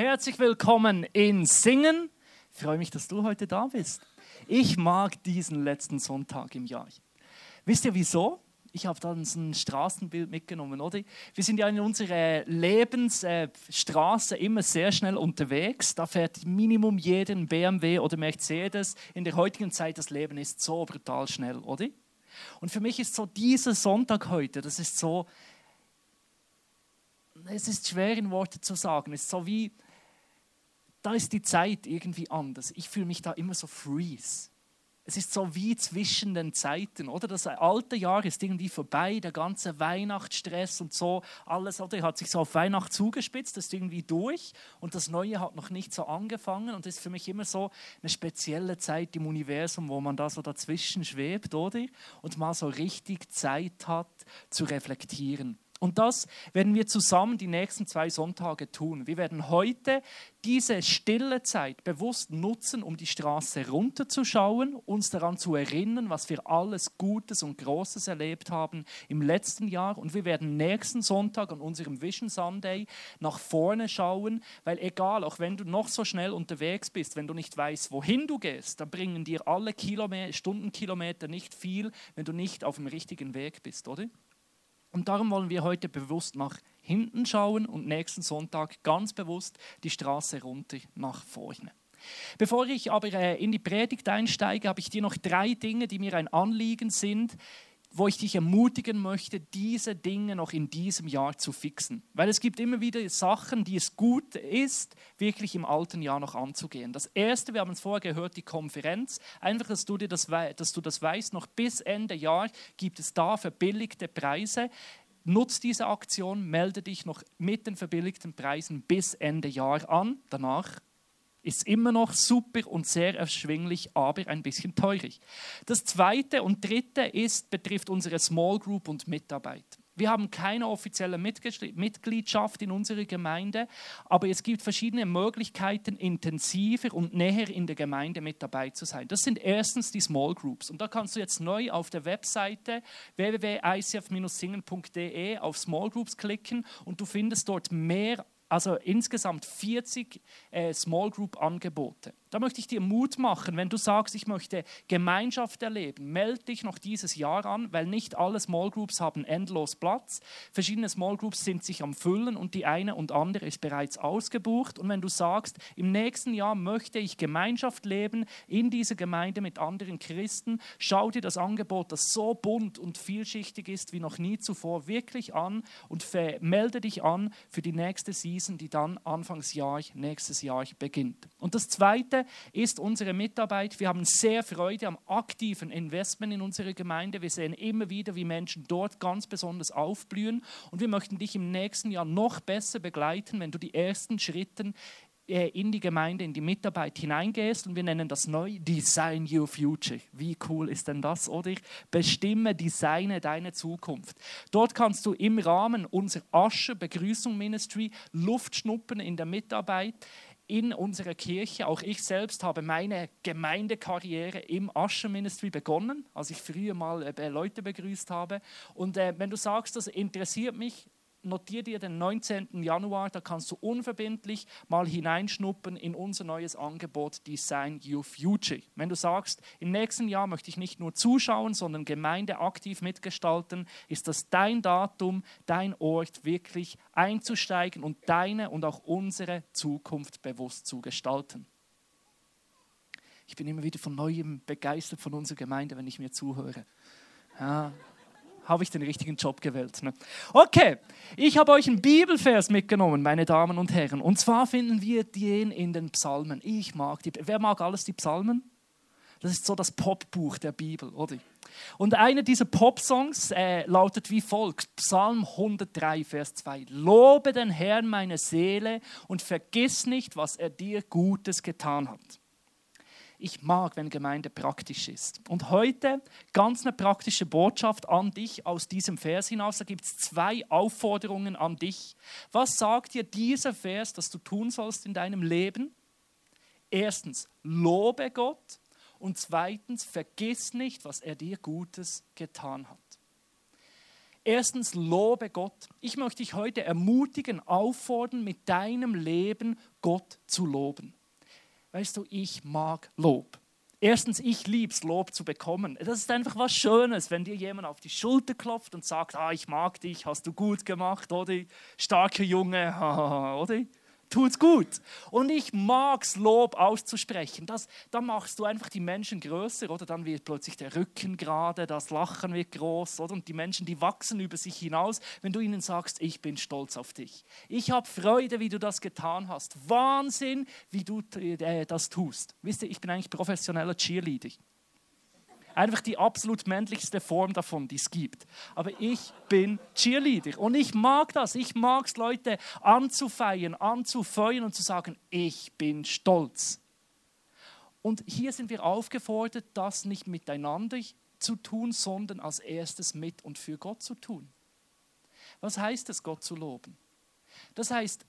herzlich willkommen in Singen. Ich freue mich, dass du heute da bist. Ich mag diesen letzten Sonntag im Jahr. Wisst ihr wieso? Ich habe da ein Straßenbild mitgenommen, oder? Wir sind ja in unserer Lebensstraße immer sehr schnell unterwegs. Da fährt Minimum jeden BMW oder Mercedes. In der heutigen Zeit, das Leben ist so brutal schnell, oder? Und für mich ist so dieser Sonntag heute, das ist so, es ist schwer in Worte zu sagen. Es ist so wie, da ist die Zeit irgendwie anders. Ich fühle mich da immer so freeze. Es ist so wie zwischen den Zeiten, oder? Das alte Jahr ist irgendwie vorbei, der ganze Weihnachtsstress und so, alles, oder? Hat sich so auf Weihnachten zugespitzt, ist irgendwie durch und das Neue hat noch nicht so angefangen und ist für mich immer so eine spezielle Zeit im Universum, wo man da so dazwischen schwebt, oder? Und mal so richtig Zeit hat zu reflektieren. Und das werden wir zusammen die nächsten zwei Sonntage tun. Wir werden heute diese stille Zeit bewusst nutzen, um die Straße runterzuschauen, uns daran zu erinnern, was wir alles Gutes und Großes erlebt haben im letzten Jahr. Und wir werden nächsten Sonntag an unserem Vision Sunday nach vorne schauen, weil egal, auch wenn du noch so schnell unterwegs bist, wenn du nicht weißt, wohin du gehst, dann bringen dir alle Kilometer, Stundenkilometer nicht viel, wenn du nicht auf dem richtigen Weg bist, oder? Und darum wollen wir heute bewusst nach hinten schauen und nächsten Sonntag ganz bewusst die Straße runter nach vorne. Bevor ich aber äh, in die Predigt einsteige, habe ich dir noch drei Dinge, die mir ein Anliegen sind, wo ich dich ermutigen möchte, diese Dinge noch in diesem Jahr zu fixen. Weil es gibt immer wieder Sachen, die es gut ist, wirklich im alten Jahr noch anzugehen. Das erste, wir haben es vorher gehört, die Konferenz. Einfach, dass du, dir das, dass du das weißt, noch bis Ende Jahr gibt es da verbilligte Preise. Nutz diese Aktion, melde dich noch mit den verbilligten Preisen bis Ende Jahr an. Danach ist immer noch super und sehr erschwinglich, aber ein bisschen teurig. Das zweite und dritte ist, betrifft unsere Small Group und Mitarbeit. Wir haben keine offizielle Mitgliedschaft in unserer Gemeinde, aber es gibt verschiedene Möglichkeiten, intensiver und näher in der Gemeinde mit dabei zu sein. Das sind erstens die Small Groups. Und da kannst du jetzt neu auf der Webseite www.icf-singen.de auf Small Groups klicken und du findest dort mehr also insgesamt 40 äh, Small Group Angebote. Da möchte ich dir Mut machen, wenn du sagst, ich möchte Gemeinschaft erleben, melde dich noch dieses Jahr an, weil nicht alle Small Groups haben endlos Platz. Verschiedene Small Groups sind sich am Füllen und die eine und andere ist bereits ausgebucht. Und wenn du sagst, im nächsten Jahr möchte ich Gemeinschaft leben in dieser Gemeinde mit anderen Christen, schau dir das Angebot, das so bunt und vielschichtig ist wie noch nie zuvor, wirklich an und melde dich an für die nächste Season, die dann Anfangsjahr nächstes Jahr beginnt. Und das Zweite, ist unsere Mitarbeit. Wir haben sehr Freude am aktiven Investment in unsere Gemeinde. Wir sehen immer wieder, wie Menschen dort ganz besonders aufblühen. Und wir möchten dich im nächsten Jahr noch besser begleiten, wenn du die ersten Schritte in die Gemeinde, in die Mitarbeit hineingehst und wir nennen das neu Design Your Future. Wie cool ist denn das, oder? Bestimme, designe deine Zukunft. Dort kannst du im Rahmen unserer Asche Begrüßung Ministry Luft schnuppern in der Mitarbeit in unserer Kirche. Auch ich selbst habe meine Gemeindekarriere im Usher Ministry begonnen, als ich früher mal äh, Leute begrüßt habe. Und äh, wenn du sagst, das interessiert mich, notier dir den 19. Januar, da kannst du unverbindlich mal hineinschnuppern in unser neues Angebot Design Your Future. Wenn du sagst, im nächsten Jahr möchte ich nicht nur zuschauen, sondern Gemeinde aktiv mitgestalten, ist das dein Datum, dein Ort, wirklich einzusteigen und deine und auch unsere Zukunft bewusst zu gestalten. Ich bin immer wieder von neuem begeistert von unserer Gemeinde, wenn ich mir zuhöre. Ja, habe ich den richtigen Job gewählt. Ne? Okay, ich habe euch einen Bibelvers mitgenommen, meine Damen und Herren. Und zwar finden wir den in den Psalmen. Ich mag die. Wer mag alles die Psalmen? Das ist so das Popbuch der Bibel, oder? Und einer dieser Popsongs äh, lautet wie folgt: Psalm 103, Vers 2. Lobe den Herrn meine Seele und vergiss nicht, was er dir Gutes getan hat. Ich mag, wenn Gemeinde praktisch ist. Und heute ganz eine praktische Botschaft an dich aus diesem Vers hinaus. Da gibt es zwei Aufforderungen an dich. Was sagt dir dieser Vers, dass du tun sollst in deinem Leben? Erstens, lobe Gott. Und zweitens, vergiss nicht, was er dir Gutes getan hat. Erstens, lobe Gott. Ich möchte dich heute ermutigen, auffordern, mit deinem Leben Gott zu loben. Weißt du, ich mag Lob. Erstens, ich liebe es, Lob zu bekommen. Das ist einfach was Schönes, wenn dir jemand auf die Schulter klopft und sagt, ah, ich mag dich, hast du gut gemacht, oder? Starker Junge, oder? Tut's gut. Und ich mag's, Lob auszusprechen. Das, da machst du einfach die Menschen größer, oder? Dann wird plötzlich der Rücken gerade, das Lachen wird groß, oder? Und die Menschen, die wachsen über sich hinaus, wenn du ihnen sagst, ich bin stolz auf dich. Ich habe Freude, wie du das getan hast. Wahnsinn, wie du äh, das tust. Wisst ihr, ich bin eigentlich professioneller Cheerleader. Einfach die absolut männlichste Form davon, die es gibt. Aber ich bin Cheerleader und ich mag das. Ich mag es, Leute anzufeiern, anzufeuern und zu sagen, ich bin stolz. Und hier sind wir aufgefordert, das nicht miteinander zu tun, sondern als erstes mit und für Gott zu tun. Was heißt es, Gott zu loben? Das heißt,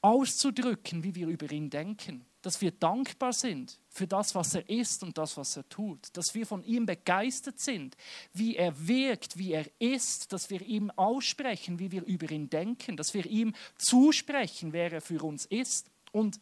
auszudrücken, wie wir über ihn denken dass wir dankbar sind für das, was er ist und das, was er tut, dass wir von ihm begeistert sind, wie er wirkt, wie er ist, dass wir ihm aussprechen, wie wir über ihn denken, dass wir ihm zusprechen, wer er für uns ist. Und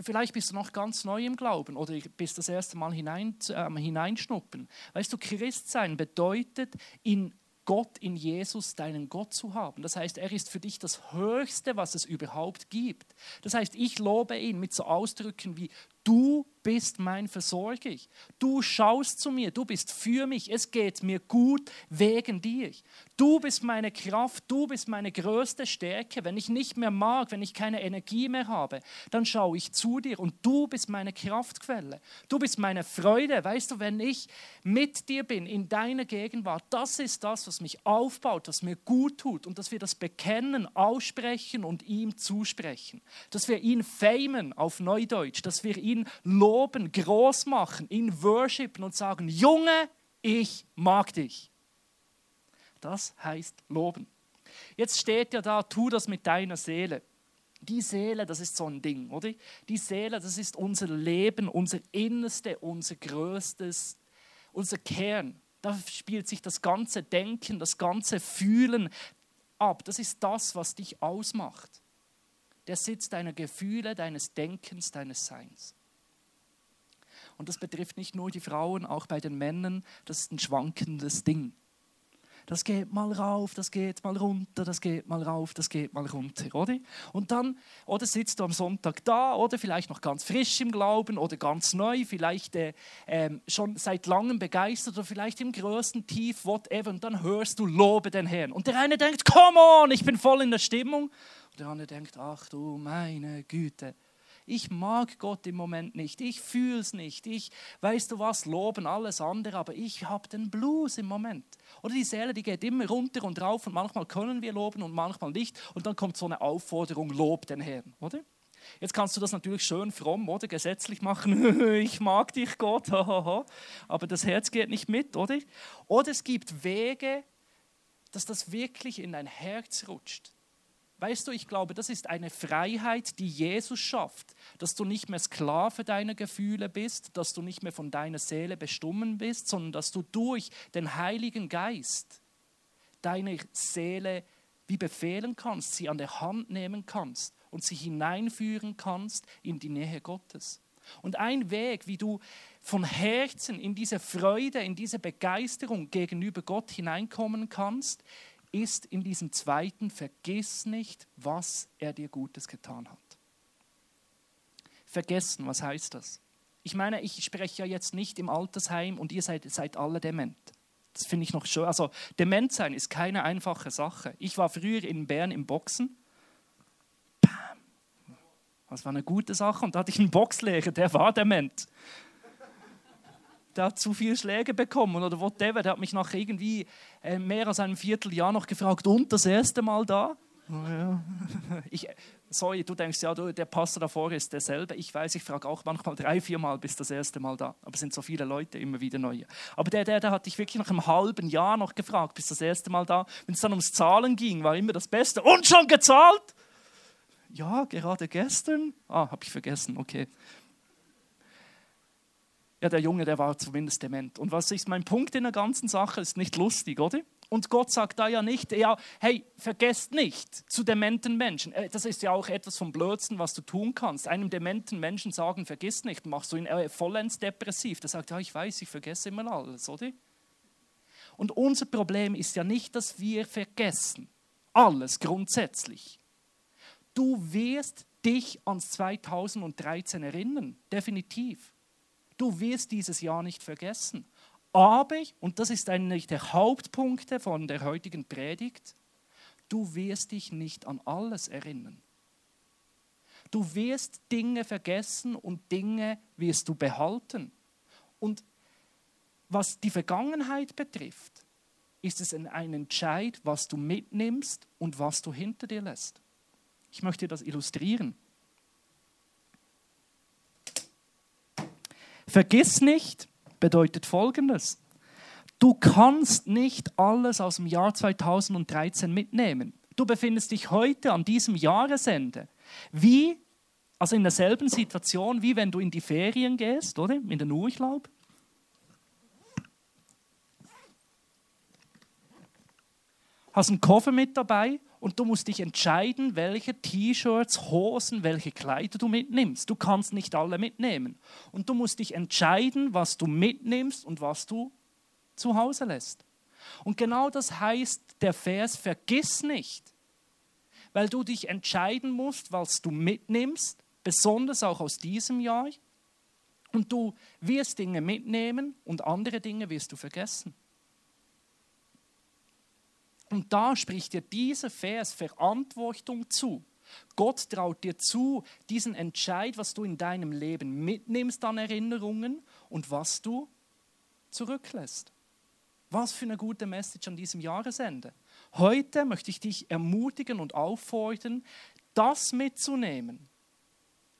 vielleicht bist du noch ganz neu im Glauben oder bist das erste Mal hinein, äh, hineinschnuppen. Weißt du, Christsein bedeutet, in Gott in Jesus, deinen Gott zu haben. Das heißt, er ist für dich das Höchste, was es überhaupt gibt. Das heißt, ich lobe ihn mit so Ausdrücken wie Du bist mein Versorger. Du schaust zu mir, du bist für mich. Es geht mir gut wegen dir. Du bist meine Kraft, du bist meine größte Stärke. Wenn ich nicht mehr mag, wenn ich keine Energie mehr habe, dann schaue ich zu dir und du bist meine Kraftquelle. Du bist meine Freude. Weißt du, wenn ich mit dir bin, in deiner Gegenwart, das ist das, was mich aufbaut, was mir gut tut und dass wir das bekennen, aussprechen und ihm zusprechen. Dass wir ihn famen auf Neudeutsch, dass wir ihn ihn loben, groß machen, ihn worshipen und sagen, Junge, ich mag dich. Das heißt loben. Jetzt steht ja da, tu das mit deiner Seele. Die Seele, das ist so ein Ding, oder? Die Seele, das ist unser Leben, unser Innerste, unser Größtes, unser Kern. Da spielt sich das ganze Denken, das ganze Fühlen ab. Das ist das, was dich ausmacht. Der Sitz deiner Gefühle, deines Denkens, deines Seins. Und das betrifft nicht nur die Frauen, auch bei den Männern. Das ist ein schwankendes Ding. Das geht mal rauf, das geht mal runter, das geht mal rauf, das geht mal runter, oder? Und dann, oder sitzt du am Sonntag da, oder vielleicht noch ganz frisch im Glauben oder ganz neu, vielleicht äh, äh, schon seit langem begeistert oder vielleicht im größten Tief, whatever, und dann hörst du, lobe den Herrn. Und der eine denkt, come on, ich bin voll in der Stimmung. Und der andere denkt, ach du meine Güte, ich mag Gott im Moment nicht, ich fühle es nicht, ich, weißt du was, loben alles andere, aber ich habe den Blues im Moment. Oder die Seele, die geht immer runter und rauf und manchmal können wir loben und manchmal nicht und dann kommt so eine Aufforderung, lob den Herrn, oder? Jetzt kannst du das natürlich schön fromm oder gesetzlich machen. ich mag dich, Gott. Aber das Herz geht nicht mit, oder? Oder es gibt Wege, dass das wirklich in dein Herz rutscht. Weißt du, ich glaube, das ist eine Freiheit, die Jesus schafft, dass du nicht mehr Sklave deiner Gefühle bist, dass du nicht mehr von deiner Seele bestimmen bist, sondern dass du durch den Heiligen Geist deine Seele wie befehlen kannst, sie an der Hand nehmen kannst und sie hineinführen kannst in die Nähe Gottes. Und ein Weg, wie du von Herzen in diese Freude, in diese Begeisterung gegenüber Gott hineinkommen kannst, ist in diesem zweiten, vergiss nicht, was er dir Gutes getan hat. Vergessen, was heißt das? Ich meine, ich spreche ja jetzt nicht im Altersheim und ihr seid, seid alle dement. Das finde ich noch schön. Also dement sein ist keine einfache Sache. Ich war früher in Bern im Boxen. Bam. Das war eine gute Sache und da hatte ich einen Boxlehrer, der war dement der hat zu viele Schläge bekommen oder whatever. Der hat mich nach irgendwie äh, mehr als einem Vierteljahr noch gefragt, und das erste Mal da? Ich, sorry, du denkst ja, du, der Pastor davor ist derselbe. Ich weiß, ich frage auch manchmal drei, vier Mal bis das erste Mal da. Aber es sind so viele Leute, immer wieder neue. Aber der, der, der hat dich wirklich nach einem halben Jahr noch gefragt, bis das erste Mal da. Wenn es dann ums Zahlen ging, war immer das Beste. Und schon gezahlt? Ja, gerade gestern. Ah, habe ich vergessen, okay. Ja, der Junge, der war zumindest dement. Und was ist mein Punkt in der ganzen Sache? Ist nicht lustig, oder? Und Gott sagt da ja nicht, ja, hey, vergesst nicht zu dementen Menschen. Äh, das ist ja auch etwas vom Blödsten, was du tun kannst. Einem dementen Menschen sagen, vergiss nicht, machst du ihn äh, vollends depressiv. Der sagt, ja, ich weiß, ich vergesse immer alles, oder? Und unser Problem ist ja nicht, dass wir vergessen. Alles grundsätzlich. Du wirst dich ans 2013 erinnern, definitiv. Du wirst dieses Jahr nicht vergessen. Aber, und das ist einer der Hauptpunkte von der heutigen Predigt, du wirst dich nicht an alles erinnern. Du wirst Dinge vergessen und Dinge wirst du behalten. Und was die Vergangenheit betrifft, ist es ein Entscheid, was du mitnimmst und was du hinter dir lässt. Ich möchte das illustrieren. Vergiss nicht bedeutet Folgendes. Du kannst nicht alles aus dem Jahr 2013 mitnehmen. Du befindest dich heute an diesem Jahresende. Wie, also in derselben Situation, wie wenn du in die Ferien gehst, oder? In den Urlaub. Hast einen Koffer mit dabei und du musst dich entscheiden, welche T-Shirts, Hosen, welche Kleider du mitnimmst. Du kannst nicht alle mitnehmen. Und du musst dich entscheiden, was du mitnimmst und was du zu Hause lässt. Und genau das heißt der Vers, vergiss nicht, weil du dich entscheiden musst, was du mitnimmst, besonders auch aus diesem Jahr. Und du wirst Dinge mitnehmen und andere Dinge wirst du vergessen. Und da spricht dir dieser Vers Verantwortung zu. Gott traut dir zu, diesen Entscheid, was du in deinem Leben mitnimmst an Erinnerungen und was du zurücklässt. Was für eine gute Message an diesem Jahresende. Heute möchte ich dich ermutigen und auffordern, das mitzunehmen,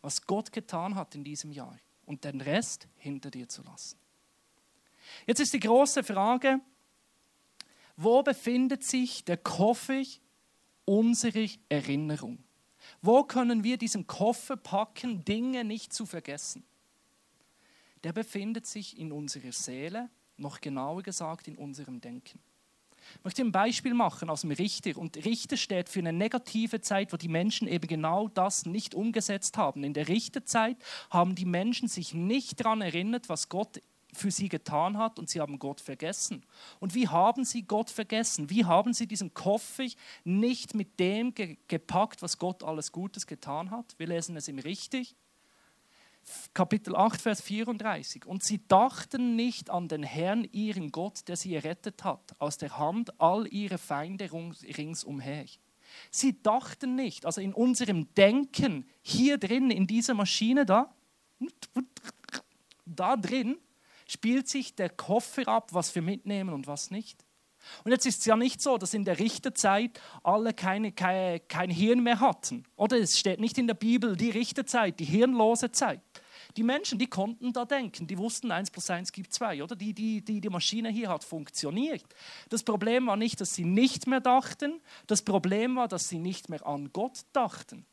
was Gott getan hat in diesem Jahr und den Rest hinter dir zu lassen. Jetzt ist die große Frage, wo befindet sich der Koffer unserer Erinnerung? Wo können wir diesen Koffer packen, Dinge nicht zu vergessen? Der befindet sich in unserer Seele, noch genauer gesagt in unserem Denken. Ich möchte ein Beispiel machen aus dem Richter. Und Richter steht für eine negative Zeit, wo die Menschen eben genau das nicht umgesetzt haben. In der Richterzeit haben die Menschen sich nicht daran erinnert, was Gott für sie getan hat und sie haben Gott vergessen. Und wie haben sie Gott vergessen? Wie haben sie diesen Koffer nicht mit dem ge gepackt, was Gott alles Gutes getan hat? Wir lesen es im Richtig. Kapitel 8, Vers 34. Und sie dachten nicht an den Herrn, ihren Gott, der sie errettet hat, aus der Hand all ihrer Feinde ringsumher. Sie dachten nicht, also in unserem Denken, hier drin, in dieser Maschine da, da drin, spielt sich der Koffer ab, was wir mitnehmen und was nicht. Und jetzt ist es ja nicht so, dass in der Richterzeit alle keine, keine, kein Hirn mehr hatten. Oder es steht nicht in der Bibel die Richterzeit, die hirnlose Zeit. Die Menschen, die konnten da denken, die wussten, 1 plus 1 gibt 2, oder? Die, die, die, die Maschine hier hat funktioniert. Das Problem war nicht, dass sie nicht mehr dachten, das Problem war, dass sie nicht mehr an Gott dachten.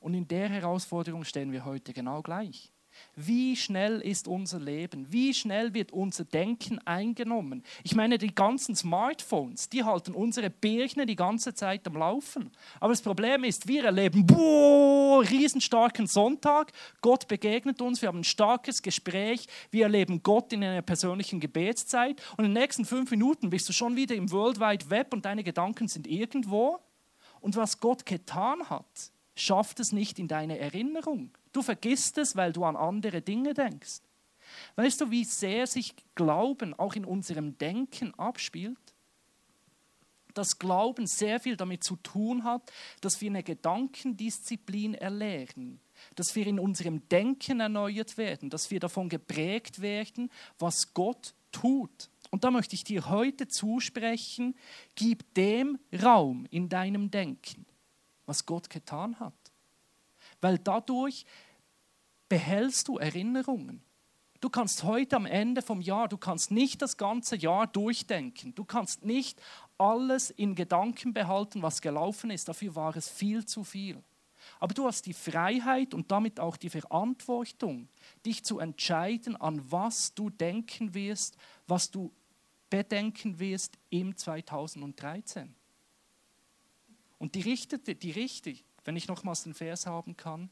Und in der Herausforderung stehen wir heute genau gleich. Wie schnell ist unser Leben? Wie schnell wird unser Denken eingenommen? Ich meine, die ganzen Smartphones, die halten unsere Birne die ganze Zeit am Laufen. Aber das Problem ist, wir erleben, boah, riesenstarken Sonntag. Gott begegnet uns, wir haben ein starkes Gespräch. Wir erleben Gott in einer persönlichen Gebetszeit. Und in den nächsten fünf Minuten bist du schon wieder im World Wide Web und deine Gedanken sind irgendwo. Und was Gott getan hat, schafft es nicht in deine Erinnerung. Du vergisst es, weil du an andere Dinge denkst. Weißt du, wie sehr sich Glauben auch in unserem Denken abspielt? Dass Glauben sehr viel damit zu tun hat, dass wir eine Gedankendisziplin erlernen, dass wir in unserem Denken erneuert werden, dass wir davon geprägt werden, was Gott tut. Und da möchte ich dir heute zusprechen, gib dem Raum in deinem Denken was Gott getan hat. Weil dadurch behältst du Erinnerungen. Du kannst heute am Ende vom Jahr, du kannst nicht das ganze Jahr durchdenken. Du kannst nicht alles in Gedanken behalten, was gelaufen ist. Dafür war es viel zu viel. Aber du hast die Freiheit und damit auch die Verantwortung, dich zu entscheiden, an was du denken wirst, was du bedenken wirst im 2013. Und die richtete, die richtig, wenn ich nochmals den Vers haben kann,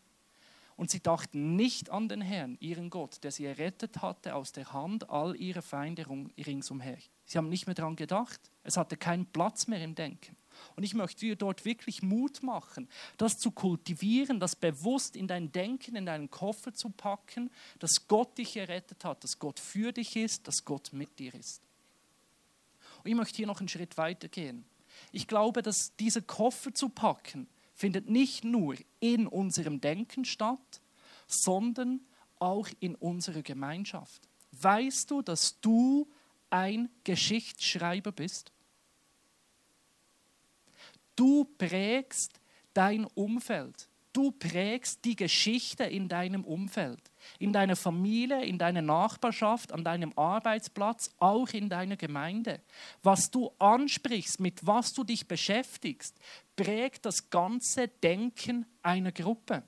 und sie dachten nicht an den Herrn, ihren Gott, der sie errettet hatte aus der Hand all ihrer Feinde ringsumher. Sie haben nicht mehr daran gedacht. Es hatte keinen Platz mehr im Denken. Und ich möchte dir dort wirklich Mut machen, das zu kultivieren, das bewusst in dein Denken, in deinen Koffer zu packen, dass Gott dich errettet hat, dass Gott für dich ist, dass Gott mit dir ist. Und ich möchte hier noch einen Schritt weiter gehen. Ich glaube, dass dieser Koffer zu packen, findet nicht nur in unserem Denken statt, sondern auch in unserer Gemeinschaft. Weißt du, dass du ein Geschichtsschreiber bist? Du prägst dein Umfeld. Du prägst die Geschichte in deinem Umfeld, in deiner Familie, in deiner Nachbarschaft, an deinem Arbeitsplatz, auch in deiner Gemeinde. Was du ansprichst, mit was du dich beschäftigst, prägt das ganze Denken einer Gruppe.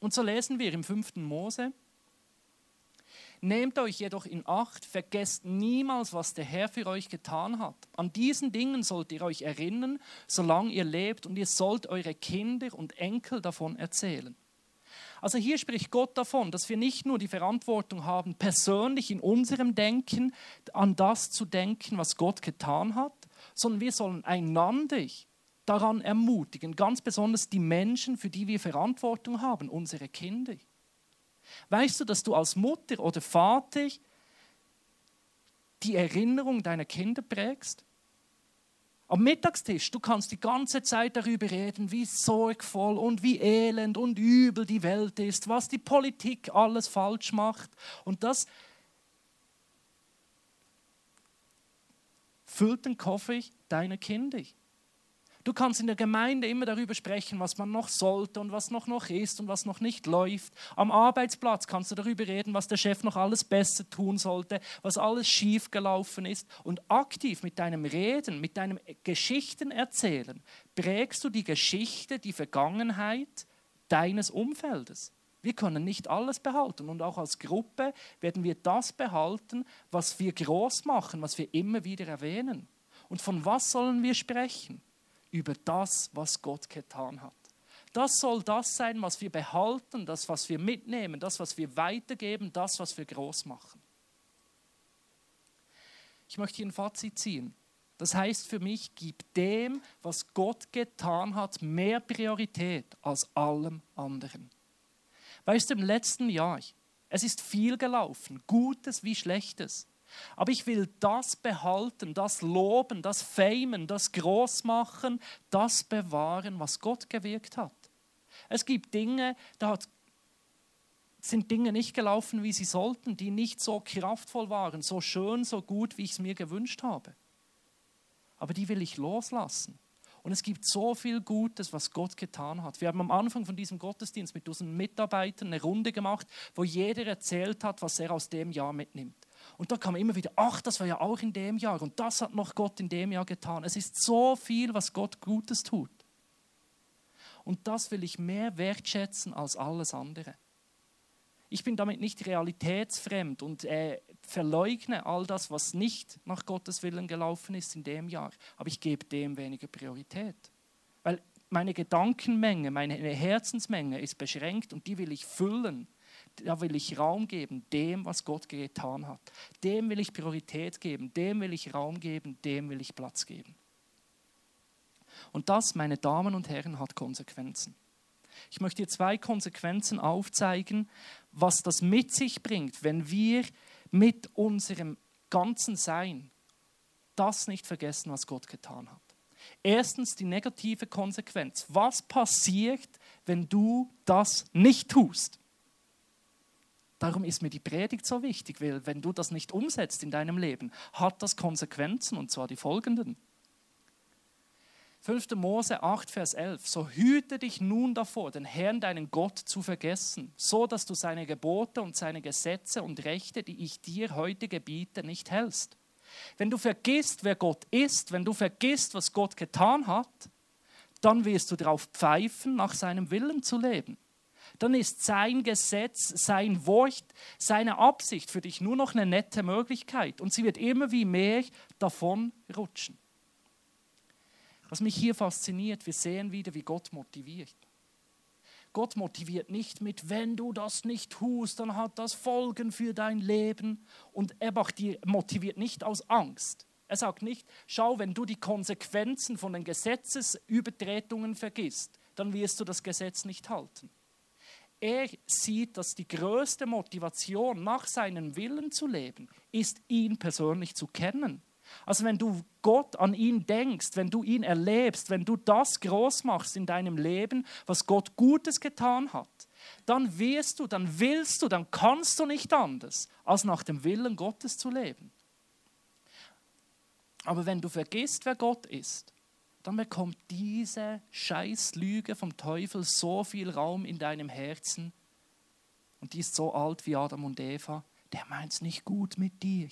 Und so lesen wir im 5. Mose, Nehmt euch jedoch in Acht, vergesst niemals, was der Herr für euch getan hat. An diesen Dingen sollt ihr euch erinnern, solange ihr lebt, und ihr sollt eure Kinder und Enkel davon erzählen. Also hier spricht Gott davon, dass wir nicht nur die Verantwortung haben, persönlich in unserem Denken an das zu denken, was Gott getan hat, sondern wir sollen einander daran ermutigen, ganz besonders die Menschen, für die wir Verantwortung haben, unsere Kinder. Weißt du, dass du als Mutter oder Vater die Erinnerung deiner Kinder prägst? Am Mittagstisch, du kannst die ganze Zeit darüber reden, wie sorgvoll und wie elend und übel die Welt ist, was die Politik alles falsch macht. Und das füllt den Koffer deiner Kinder. Du kannst in der Gemeinde immer darüber sprechen, was man noch sollte und was noch noch ist und was noch nicht läuft. Am Arbeitsplatz kannst du darüber reden, was der Chef noch alles besser tun sollte, was alles schief gelaufen ist. Und aktiv mit deinem Reden, mit deinem Geschichten erzählen, prägst du die Geschichte, die Vergangenheit deines Umfeldes. Wir können nicht alles behalten und auch als Gruppe werden wir das behalten, was wir groß machen, was wir immer wieder erwähnen. Und von was sollen wir sprechen? Über das, was Gott getan hat. Das soll das sein, was wir behalten, das, was wir mitnehmen, das, was wir weitergeben, das, was wir groß machen. Ich möchte hier ein Fazit ziehen. Das heißt für mich, gib dem, was Gott getan hat, mehr Priorität als allem anderen. Weißt du, im letzten Jahr, es ist viel gelaufen, Gutes wie Schlechtes. Aber ich will das behalten, das loben, das famen, das groß machen, das bewahren, was Gott gewirkt hat. Es gibt Dinge, da hat, sind Dinge nicht gelaufen, wie sie sollten, die nicht so kraftvoll waren, so schön, so gut, wie ich es mir gewünscht habe. Aber die will ich loslassen. Und es gibt so viel Gutes, was Gott getan hat. Wir haben am Anfang von diesem Gottesdienst mit unseren Mitarbeitern eine Runde gemacht, wo jeder erzählt hat, was er aus dem Jahr mitnimmt. Und da kam immer wieder, ach, das war ja auch in dem Jahr und das hat noch Gott in dem Jahr getan. Es ist so viel, was Gott Gutes tut. Und das will ich mehr wertschätzen als alles andere. Ich bin damit nicht realitätsfremd und äh, verleugne all das, was nicht nach Gottes Willen gelaufen ist in dem Jahr. Aber ich gebe dem weniger Priorität. Weil meine Gedankenmenge, meine Herzensmenge ist beschränkt und die will ich füllen da will ich Raum geben, dem, was Gott getan hat. Dem will ich Priorität geben, dem will ich Raum geben, dem will ich Platz geben. Und das, meine Damen und Herren, hat Konsequenzen. Ich möchte hier zwei Konsequenzen aufzeigen, was das mit sich bringt, wenn wir mit unserem ganzen Sein das nicht vergessen, was Gott getan hat. Erstens die negative Konsequenz. Was passiert, wenn du das nicht tust? Darum ist mir die Predigt so wichtig, weil wenn du das nicht umsetzt in deinem Leben, hat das Konsequenzen und zwar die folgenden. 5. Mose 8, Vers 11. So hüte dich nun davor, den Herrn, deinen Gott, zu vergessen, so dass du seine Gebote und seine Gesetze und Rechte, die ich dir heute gebiete, nicht hältst. Wenn du vergisst, wer Gott ist, wenn du vergisst, was Gott getan hat, dann wirst du darauf pfeifen, nach seinem Willen zu leben. Dann ist sein Gesetz, sein Wort, seine Absicht für dich nur noch eine nette Möglichkeit und sie wird immer wie mehr davon rutschen. Was mich hier fasziniert, wir sehen wieder, wie Gott motiviert. Gott motiviert nicht mit, wenn du das nicht tust, dann hat das Folgen für dein Leben. Und er motiviert nicht aus Angst. Er sagt nicht, schau, wenn du die Konsequenzen von den Gesetzesübertretungen vergisst, dann wirst du das Gesetz nicht halten. Er sieht, dass die größte Motivation, nach seinem Willen zu leben, ist, ihn persönlich zu kennen also wenn du Gott an ihn denkst, wenn du ihn erlebst, wenn du das groß machst in deinem Leben, was Gott Gutes getan hat, dann wirst du, dann willst du, dann kannst du nicht anders, als nach dem Willen Gottes zu leben. Aber wenn du vergisst, wer Gott ist, dann bekommt diese Scheißlüge vom Teufel so viel Raum in deinem Herzen. Und die ist so alt wie Adam und Eva. Der meint es nicht gut mit dir.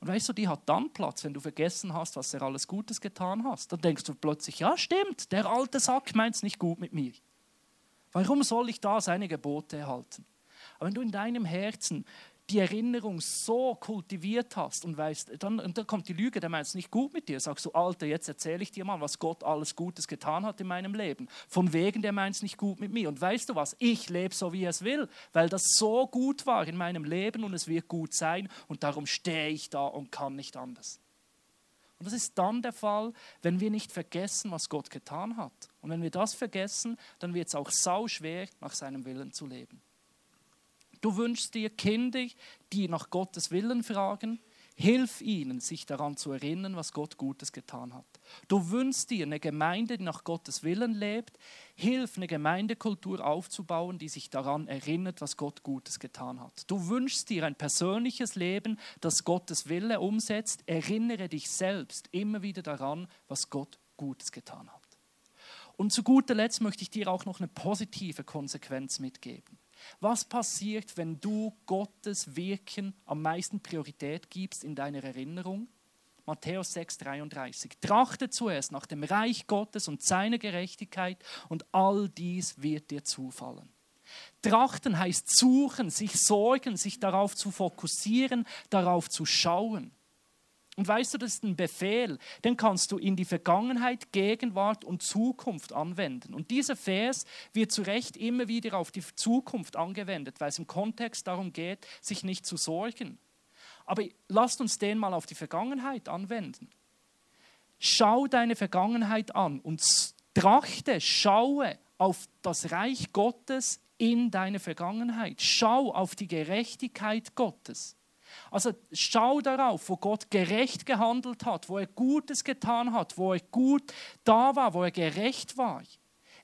Und weißt du, die hat dann Platz, wenn du vergessen hast, was er alles Gutes getan hast. Dann denkst du plötzlich, ja stimmt, der alte Sack meint es nicht gut mit mir. Warum soll ich da seine Gebote erhalten? Aber wenn du in deinem Herzen die Erinnerung so kultiviert hast und weißt, dann, und dann kommt die Lüge, der meint es nicht gut mit dir. Sagst du, Alter, jetzt erzähle ich dir mal, was Gott alles Gutes getan hat in meinem Leben. Von wegen, der meint es nicht gut mit mir. Und weißt du was? Ich lebe so, wie es will, weil das so gut war in meinem Leben und es wird gut sein und darum stehe ich da und kann nicht anders. Und das ist dann der Fall, wenn wir nicht vergessen, was Gott getan hat. Und wenn wir das vergessen, dann wird es auch sau schwer, nach seinem Willen zu leben. Du wünschst dir Kinder, die nach Gottes Willen fragen. Hilf ihnen, sich daran zu erinnern, was Gott Gutes getan hat. Du wünschst dir eine Gemeinde, die nach Gottes Willen lebt. Hilf, eine Gemeindekultur aufzubauen, die sich daran erinnert, was Gott Gutes getan hat. Du wünschst dir ein persönliches Leben, das Gottes Wille umsetzt. Erinnere dich selbst immer wieder daran, was Gott Gutes getan hat. Und zu guter Letzt möchte ich dir auch noch eine positive Konsequenz mitgeben. Was passiert, wenn du Gottes Wirken am meisten Priorität gibst in deiner Erinnerung? Matthäus 6:33. Trachte zuerst nach dem Reich Gottes und seiner Gerechtigkeit und all dies wird dir zufallen. Trachten heißt suchen, sich sorgen, sich darauf zu fokussieren, darauf zu schauen. Und weißt du, das ist ein Befehl, den kannst du in die Vergangenheit, Gegenwart und Zukunft anwenden. Und dieser Vers wird zu Recht immer wieder auf die Zukunft angewendet, weil es im Kontext darum geht, sich nicht zu sorgen. Aber lasst uns den mal auf die Vergangenheit anwenden. Schau deine Vergangenheit an und trachte, schaue auf das Reich Gottes in deiner Vergangenheit. Schau auf die Gerechtigkeit Gottes. Also schau darauf, wo Gott gerecht gehandelt hat, wo er Gutes getan hat, wo er gut da war, wo er gerecht war.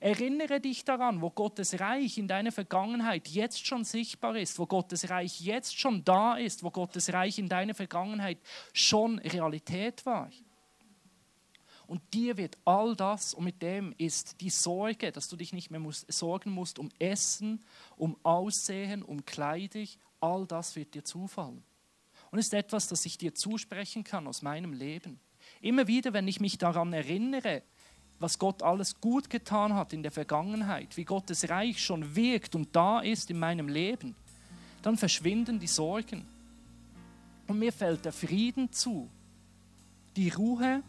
Erinnere dich daran, wo Gottes Reich in deiner Vergangenheit jetzt schon sichtbar ist, wo Gottes Reich jetzt schon da ist, wo Gottes Reich in deiner Vergangenheit schon Realität war. Und dir wird all das, und mit dem ist die Sorge, dass du dich nicht mehr musst, sorgen musst um Essen, um Aussehen, um Kleider, all das wird dir zufallen und ist etwas, das ich dir zusprechen kann aus meinem Leben. Immer wieder, wenn ich mich daran erinnere, was Gott alles gut getan hat in der Vergangenheit, wie Gottes Reich schon wirkt und da ist in meinem Leben, dann verschwinden die Sorgen. Und mir fällt der Frieden zu, die Ruhe,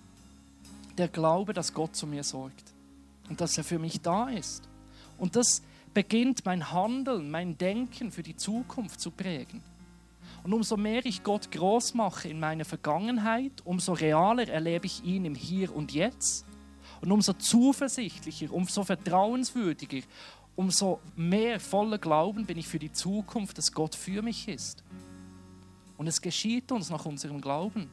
der Glaube, dass Gott zu mir sorgt und dass er für mich da ist. Und das beginnt mein Handeln, mein Denken für die Zukunft zu prägen. Und umso mehr ich Gott groß mache in meiner Vergangenheit, umso realer erlebe ich ihn im Hier und Jetzt. Und umso zuversichtlicher, umso vertrauenswürdiger, umso mehr voller Glauben bin ich für die Zukunft, dass Gott für mich ist. Und es geschieht uns nach unserem Glauben.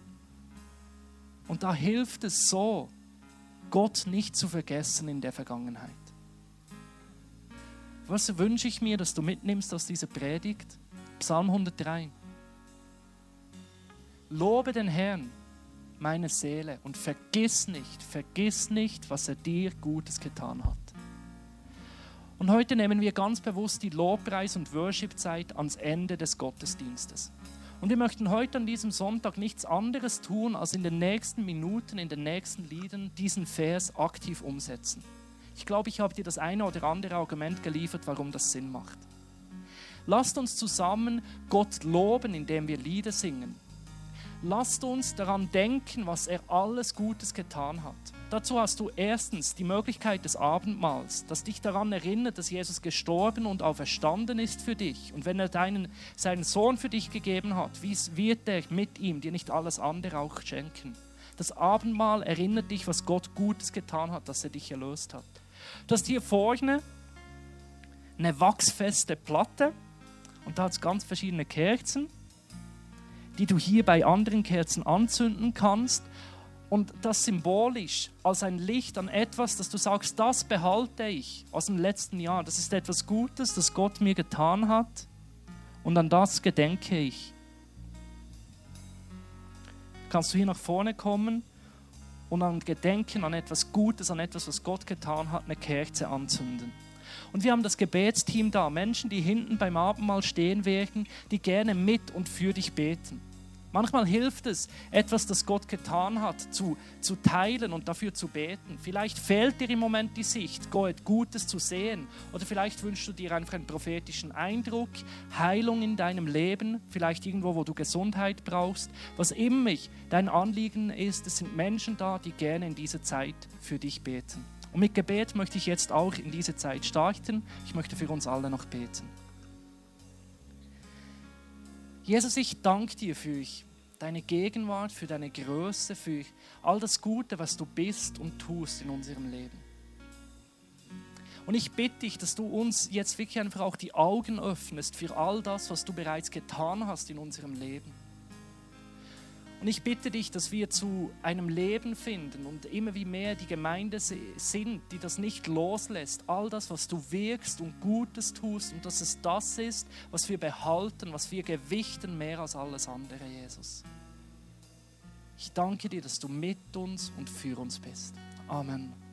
Und da hilft es so, Gott nicht zu vergessen in der Vergangenheit. Was wünsche ich mir, dass du mitnimmst aus dieser Predigt? Psalm 103. Lobe den Herrn, meine Seele, und vergiss nicht, vergiss nicht, was er dir Gutes getan hat. Und heute nehmen wir ganz bewusst die Lobpreis- und Worship-Zeit ans Ende des Gottesdienstes. Und wir möchten heute an diesem Sonntag nichts anderes tun, als in den nächsten Minuten, in den nächsten Liedern diesen Vers aktiv umsetzen. Ich glaube, ich habe dir das eine oder andere Argument geliefert, warum das Sinn macht. Lasst uns zusammen Gott loben, indem wir Lieder singen. Lasst uns daran denken, was er alles Gutes getan hat. Dazu hast du erstens die Möglichkeit des Abendmahls, das dich daran erinnert, dass Jesus gestorben und auferstanden ist für dich. Und wenn er deinen, seinen Sohn für dich gegeben hat, wie wird er mit ihm dir nicht alles andere auch schenken? Das Abendmahl erinnert dich, was Gott Gutes getan hat, dass er dich erlöst hat. Du hast hier vorne eine wachsfeste Platte und da hat es ganz verschiedene Kerzen, die du hier bei anderen Kerzen anzünden kannst. Und das symbolisch als ein Licht an etwas, dass du sagst, das behalte ich aus dem letzten Jahr. Das ist etwas Gutes, das Gott mir getan hat. Und an das gedenke ich. Kannst du hier nach vorne kommen und an Gedenken an etwas Gutes, an etwas, was Gott getan hat, eine Kerze anzünden. Und wir haben das Gebetsteam da, Menschen, die hinten beim Abendmahl stehen werden, die gerne mit und für dich beten. Manchmal hilft es, etwas, das Gott getan hat, zu, zu teilen und dafür zu beten. Vielleicht fehlt dir im Moment die Sicht, Gott Gutes zu sehen. Oder vielleicht wünschst du dir einfach einen prophetischen Eindruck, Heilung in deinem Leben, vielleicht irgendwo, wo du Gesundheit brauchst. Was immer dein Anliegen ist, es sind Menschen da, die gerne in dieser Zeit für dich beten. Und mit Gebet möchte ich jetzt auch in diese Zeit starten. Ich möchte für uns alle noch beten. Jesus, ich danke dir für deine Gegenwart, für deine Größe, für all das Gute, was du bist und tust in unserem Leben. Und ich bitte dich, dass du uns jetzt wirklich einfach auch die Augen öffnest für all das, was du bereits getan hast in unserem Leben. Und ich bitte dich, dass wir zu einem Leben finden und immer wie mehr die Gemeinde sind, die das nicht loslässt. All das, was du wirkst und Gutes tust und dass es das ist, was wir behalten, was wir gewichten mehr als alles andere, Jesus. Ich danke dir, dass du mit uns und für uns bist. Amen.